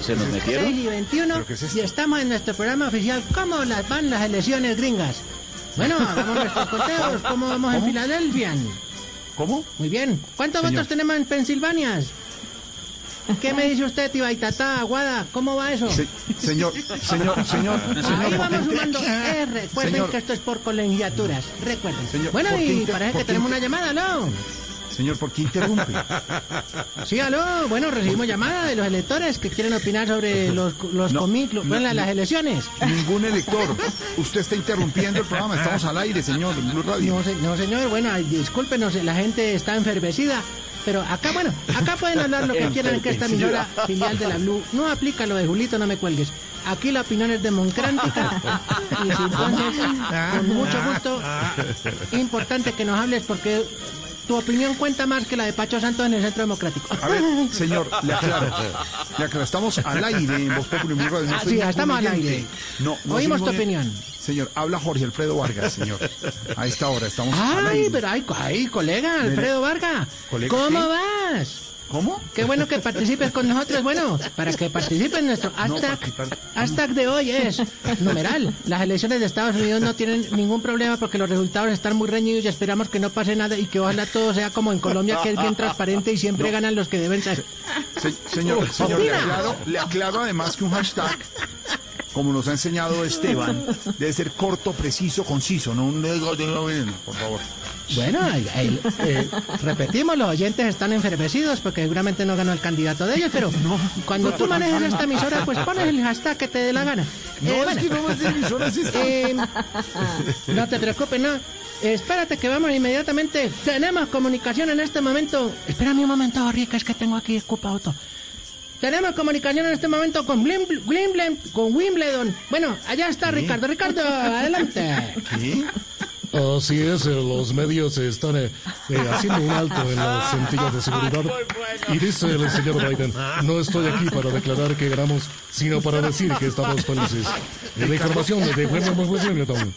¿Se nos metieron? y 21 y estamos en nuestro programa oficial ¿Cómo las van las elecciones gringas? Bueno, hagamos nuestros conteos. ¿Cómo vamos en Filadelfia? ¿Cómo? Muy bien. ¿Cuántos Señor. votos tenemos en Pensilvania? ¿Qué me dice usted, Tibaitatá, Aguada? ¿Cómo va eso? Se- señor, señor, señor, Ahí vamos ¿por qué- sumando. Eh, recuerden Señor. que esto es por colegiaturas. Recuerden. Señor, bueno, ¿por qué y parece que tenemos una llamada, ¿no? Señor, ¿por qué interrumpe? Sí, aló. Bueno, recibimos llamada de los electores que quieren opinar sobre los, los No, comi- lo- no, bueno, no. las elecciones. Ningún elector. Usted está interrumpiendo el programa. Estamos al aire, señor, en Blue Radio. No, se- no, señor, bueno, discúlpenos, la gente está enfervecida. Pero acá, bueno, acá pueden hablar lo que quieran que esta emisora filial de la Blue no aplica lo de Julito, no me cuelgues. Aquí la opinión es democrática. Y si entonces, con mucho gusto, importante que nos hables porque tu opinión cuenta más que la de Pacho Santos en el Centro Democrático. A ver, señor, le aclaro. Le aclaro, estamos al aire en Voz Populi. No Ah, estamos al aire. No, no Oímos tu opinión. Señor, habla Jorge Alfredo Vargas, señor. A esta hora estamos al Ay, aire. pero ay, ay, colega, Alfredo Vargas. ¿Colega ¿Cómo qué? vas? ¿Cómo? Qué bueno que participes con nosotros. Bueno, para que participes nuestro hashtag, hashtag de hoy es numeral. Las elecciones de Estados Unidos no tienen ningún problema porque los resultados están muy reñidos y esperamos que no pase nada y que ojalá todo sea como en Colombia, que es bien transparente y siempre ganan los que deben ser. Se- señor, señor, le aclaro, le aclaro además que un hashtag, como nos ha enseñado Esteban, debe ser corto, preciso, conciso, no un... Por favor. Bueno, ay, eh, repetimos, los oyentes están enfervecidos porque seguramente no ganó el candidato de ellos, pero cuando tú manejas esta emisora, pues pones el hashtag que te dé la gana. Eh, No, es bueno. que no es de emisoras esta. Eh, no te preocupes, no. Espérate que vamos inmediatamente. Tenemos comunicación en este momento. Espérame un momento, Rica, es que tengo aquí ocupado todo. Tenemos comunicación en este momento con Wimbledon, Wimbledon, con Wimbledon. Bueno, allá está Ricardo. Ricardo, adelante. ¿Qué? Así es, eh, los medios están eh, eh, haciendo un alto en las centellas de seguridad. Y dice el señor Biden, no estoy aquí para declarar que ganamos, sino para decir que estamos felices. Eh, La información de Wimbledon.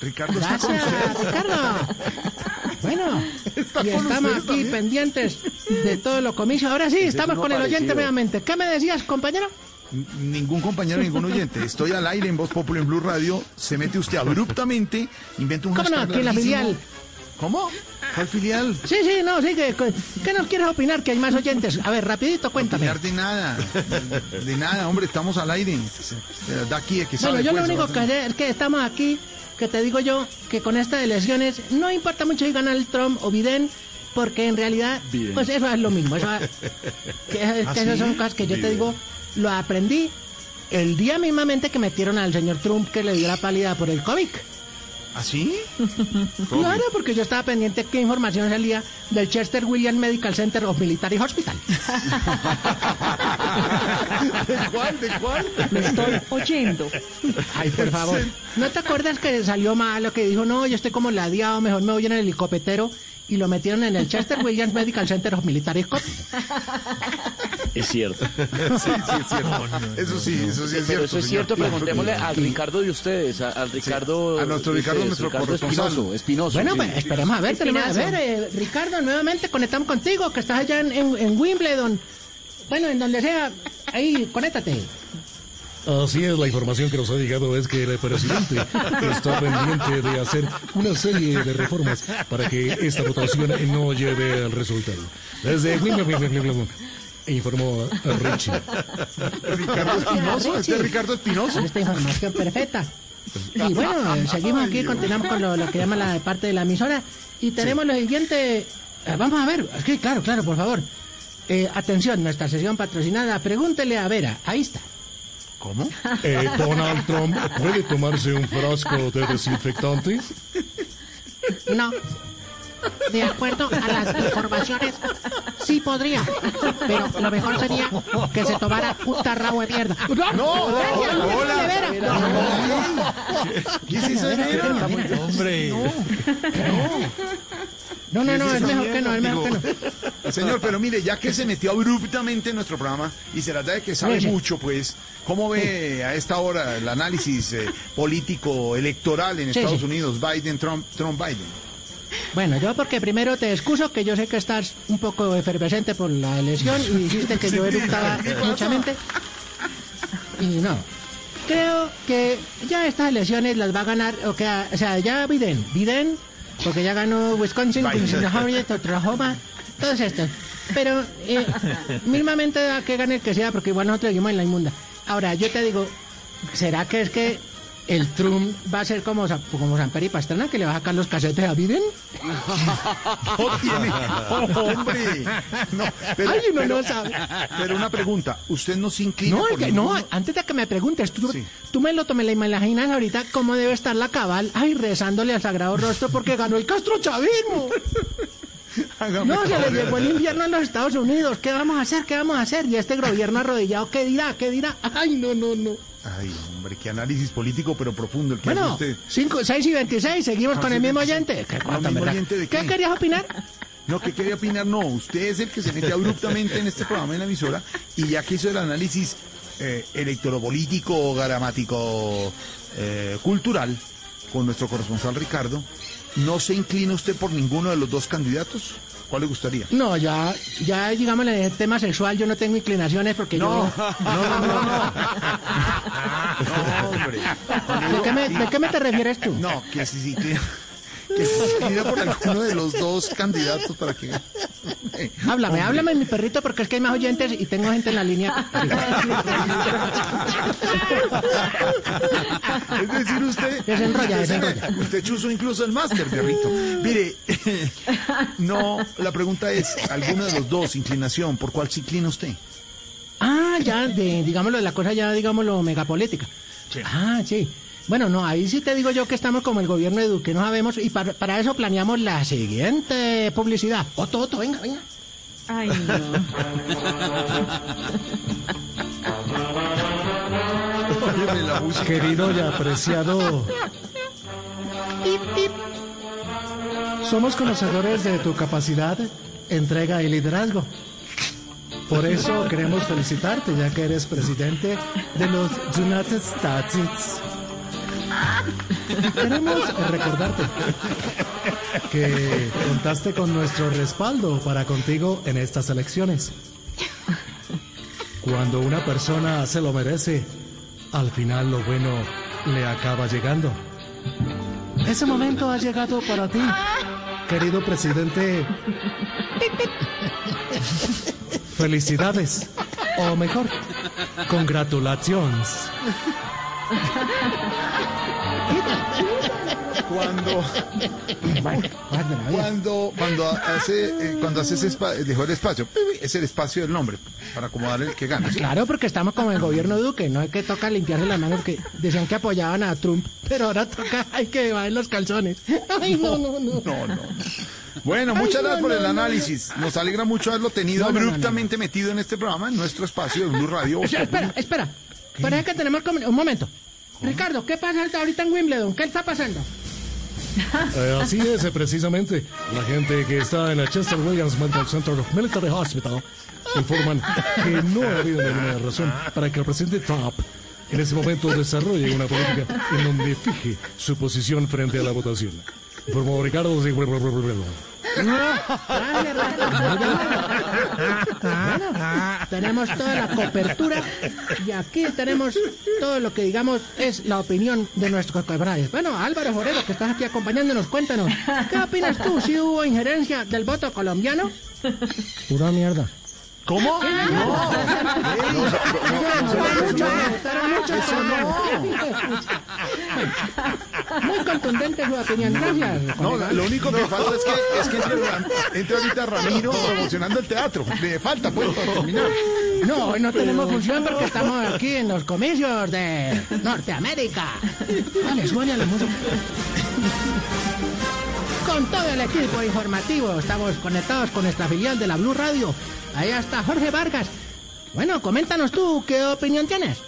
Ricardo está con Gracias. Ricardo. Bueno, Está y estamos aquí también. pendientes de todo lo comicio. Ahora sí, estamos con el oyente nuevamente. ¿Qué me decías, compañero? Ningún compañero, ningún oyente. Estoy al aire en Voz Populi en Blue Radio. Se mete usted abruptamente, inventa un ¿Cómo no? Aquí en la filial. ¿Cómo? ¿Cuál filial? Sí, sí, no, sí, que, ¿qué nos quieres opinar? Que hay más oyentes. A ver, rapidito, cuéntame. Opinar de nada. De nada, hombre, estamos al aire. De verdad, aquí, que Bueno, yo lo pues, único que sé es que estamos aquí, que te digo yo, que con estas elecciones no importa mucho si gana el Trump o Biden, porque en realidad, pues eso es lo mismo. Eso, que, ¿Ah, que esas son cosas que yo te digo, lo aprendí el día mismamente que metieron al señor Trump que le dio la pálida por el COVID. ¿Ah, sí? Claro, porque yo estaba pendiente qué información salía del Chester Williams Medical Center of Military Hospital. ¿De cuál? ¿De cuál? Lo estoy oyendo. Ay, por favor. ¿No te acuerdas que salió malo, que dijo, no, yo estoy como ladeado, mejor me voy en el helicóptero? Y lo metieron en el Chester Williams Medical Center of Military. Es cierto. Sí, sí, es cierto. Eso sí, eso sí es cierto. Pero eso es señor. cierto, preguntémosle al Ricardo de ustedes, a- al Ricardo... a nuestro Ricardo, ustedes, nuestro Ricardo. Espinoso, Espinoso. Bueno, sí. pues esperemos a ver, tenemos a ver, eh, Ricardo, nuevamente conectamos contigo, que estás allá en, en- en Wimbledon. Bueno, en donde sea, ahí, conéctate. Así es, la información que nos ha llegado es que el presidente está pendiente de hacer una serie de reformas para que esta votación no lleve al resultado. Desde informó Richie. Ricardo Espinoso, este es Ricardo Espinoso. esta información perfecta. Y bueno, seguimos aquí, continuamos con lo, lo que llama la parte de la emisora. Y tenemos lo siguiente. eh, vamos a ver, sí, claro, claro, por favor. Eh, atención, nuestra sesión patrocinada. Pregúntele a Vera. Ahí está. ¿Cómo? Eh, Donald Trump puede tomarse un frasco de desinfectante. No. de acuerdo a las informaciones, sí podría. Pero lo mejor sería que se tomara un tarrao de mierda. No, hola. De veras. ¿Qué es eso de? Hombre. No, no, no, ¿Qué es esa mejor que no, es mejor que no. Señor, pero mire, ya que se metió abruptamente en nuestro programa y se trata de que sabe Oye. mucho, pues, ¿cómo ve a esta hora el análisis eh, político electoral en Sí, Estados sí. Unidos, Biden, Trump, Trump, Biden? Bueno, yo porque primero te excuso que yo sé que estás un poco efervescente por la elección y dijiste que yo eructaba muchamente. Y no. Creo que ya estas elecciones las va a ganar, o, que, o sea, ya Biden, Biden, porque ya ganó Wisconsin. Pennsylvania, Oklahoma, todos estos. Pero eh, mismamente da que gane el que sea, porque igual nosotros seguimos en la inmunda. Ahora, yo te digo, ¿será que es que el Trump va a ser como, como San Peri Pastrana, que le va a sacar los casetes a Biden? No tiene. Oh, hombre. No, pero, Ay, uno pero- no sabe. pero una pregunta, ¿usted no se inclina No, por que- no, antes de que me preguntes, tú, Sí. tú me lo me la imaginas ahorita cómo debe estar la cabal, ay, rezándole al sagrado rostro porque ganó el Castro Chavismo. Hágame No, se le llegó el invierno en los Estados Unidos. ¿Qué vamos a hacer? ¿Qué vamos a hacer? Y este gobierno arrodillado, ¿qué dirá? ¿Qué dirá? Ay, no, no, no. Ay, qué análisis político, pero profundo el que hace Bueno, usted. 5, 6 y 26, seguimos Ah, con sí, el mismo 26. oyente. ¿Qué, oyente de ¿Qué qué? querías opinar? No, ¿qué quería opinar? No, usted es el que se mete abruptamente en este programa en la emisora y ya que hizo el análisis eh, electoropolítico, gramático, eh, cultural con nuestro corresponsal Ricardo, ¿no se inclina usted por ninguno de los dos candidatos? ¿Cuál le gustaría? No, ya, ya, digamos, en el tema sexual yo no tengo inclinaciones porque yo... no, no, no. No, hombre. ¿De qué, me, ¿De qué me te refieres tú? No, que si se inclina, que se por alguno de los dos candidatos para que... Háblame, háblame mi perrito porque es que hay más oyentes y tengo gente en la línea. Es decir, usted... Desenrolla, usted, desenrolla. Usted chuzo incluso el máster, perrito. Mire, no, la pregunta es, ¿alguno de los dos, inclinación, por cuál se inclina usted? Ah, ya, de, digámoslo, la cosa ya, digámoslo, megapolítica. Ah, sí. Bueno, no, ahí sí te digo yo que estamos como el gobierno de Duque, no sabemos, y para, para eso planeamos la siguiente publicidad. Otto, Otto, venga, venga. Ay, no. Óyeme la música. Querido y apreciado, somos conocedores de tu capacidad, entrega y liderazgo. Por eso queremos felicitarte, ya que eres presidente de los United States. Queremos recordarte que contaste con nuestro respaldo para contigo en estas elecciones. Cuando una persona se lo merece, al final lo bueno le acaba llegando. Ese momento ha llegado para ti, querido presidente. Felicidades, o mejor, congratulations. Cuando, Bueno, cuando, cuando hace, eh, cuando hace ese espacio, dejó el espacio, es el espacio del nombre, para acomodar el que gana. ¿sí? Claro, porque estamos como el gobierno Duque, no es que toca limpiarse las manos, que decían que apoyaban a Trump, pero ahora toca, hay que llevar los calzones. Ay, no, no, no. No, no. Bueno, muchas Ay, no, gracias por el análisis. Nos alegra mucho haberlo tenido No, no, abruptamente metido en este programa, en nuestro espacio de Blue Radio. O sea, espera, espera. Parece que tenemos un momento. Ricardo, ¿qué pasa ahorita en Wimbledon? ¿Qué está pasando? Eh, así es, eh, precisamente. La gente que está en el Chester Williams Medical Center Military Hospital informan que no ha habido ninguna razón para que el presidente Trump en ese momento desarrolle una política en donde fije su posición frente a la votación. Informó Ricardo. sí, Dale, Ricardo, Bueno, tenemos toda la cobertura y aquí tenemos todo lo que digamos es la opinión de nuestros camaradas. Bueno, Álvaro Forero, que estás aquí acompañándonos, cuéntanos, ¿qué opinas tú? ¿Si hubo injerencia del voto colombiano? Pura mierda. ¿Cómo? Muy contundente su opinión, gracias. No, lo único que falta es que, es que entre, entre ahorita Ramiro promocionando el teatro. Le falta, pues, para terminar. No, hoy no tenemos función porque estamos aquí en los comicios de Norteamérica. Vale, suena la música. Con todo el equipo informativo. Estamos conectados con nuestra filial de la Blue Radio. Ahí está Jorge Vargas. Bueno, coméntanos tú, ¿qué opinión tienes?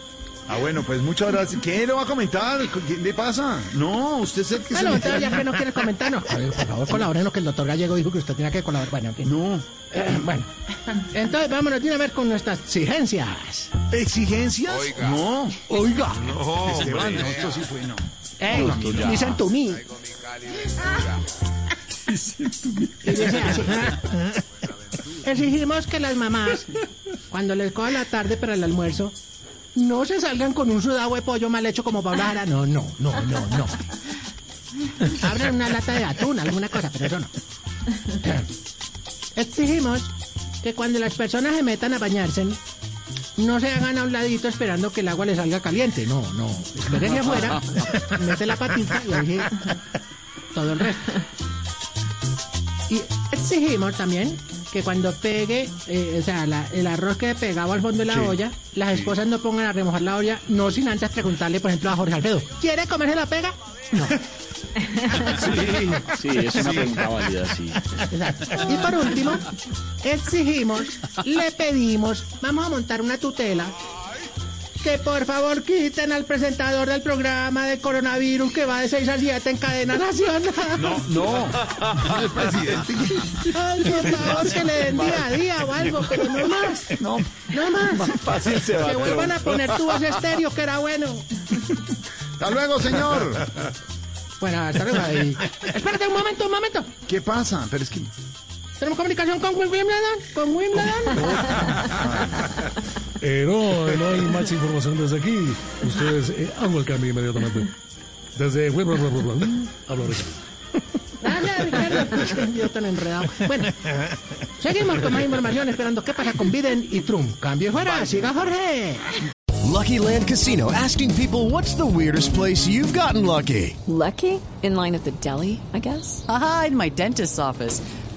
Ah, bueno, pues muchas gracias. ¿Qué le va a comentar? ¿Qué le pasa? No, usted es el que Bueno, se entonces mete- ya que no quieres comentarnos. A ver, por favor, colaborenos que el doctor Gallego dijo que usted tenía que colaborar. Bueno, en fin. No. Eh, bueno, entonces vámonos de una vez con nuestras exigencias. ¿Exigencias? No. Oiga, Esteban, no, esto sí fue, no. Ey, listen to me. Y así. Exigimos que las mamás, cuando les coja la tarde para el almuerzo, no se salgan con un sudado de pollo mal hecho como Jara. No, no, no, no, no. Abran una lata de atún, alguna cosa, pero eso no. Exigimos que cuando las personas se metan a bañarse, no se hagan a un ladito esperando que el agua les salga caliente. No, no. Esperen afuera, mete la patita y ahí todo el resto. Y exigimos también que cuando pegue, eh, o sea, la- el arroz que pegado al fondo de la olla, las esposas no pongan a remojar la olla, no sin antes preguntarle, por ejemplo, a Jorge Alfredo, ¿quiere comerse la pega? No. Sí, es una pregunta válida, sí. Exacto. Y por último, exigimos, le pedimos, vamos a montar una tutela, que por favor quiten al presentador del programa de coronavirus que va de 6 a 7 en cadena nacional. No, no. El presidente. Ay, por favor, que le den día a día o algo, pero no más. No. No más. Fácil se va. Que vuelvan a poner tubos estéreo, que era bueno. Hasta luego, señor. Bueno, hasta luego ahí. Espérate un momento, un momento. ¿Qué pasa? Pero es que. ¿Tenemos comunicación con Wimbledon? ¿Con Wimbledon? Eh, no, no hay más información desde aquí. Ustedes, eh, hago el cambio inmediatamente. Desde... Hablo Ricardo. Dale, Ricardo. Qué idiota tan enredado. Bueno, seguimos con más información esperando qué pasa con Biden y Trump. Cambio fuera, siga Jorge. Lucky Land Casino asking people what's the weirdest place you've gotten lucky? Lucky? In line at the deli, I guess? Aha, in my dentist's office.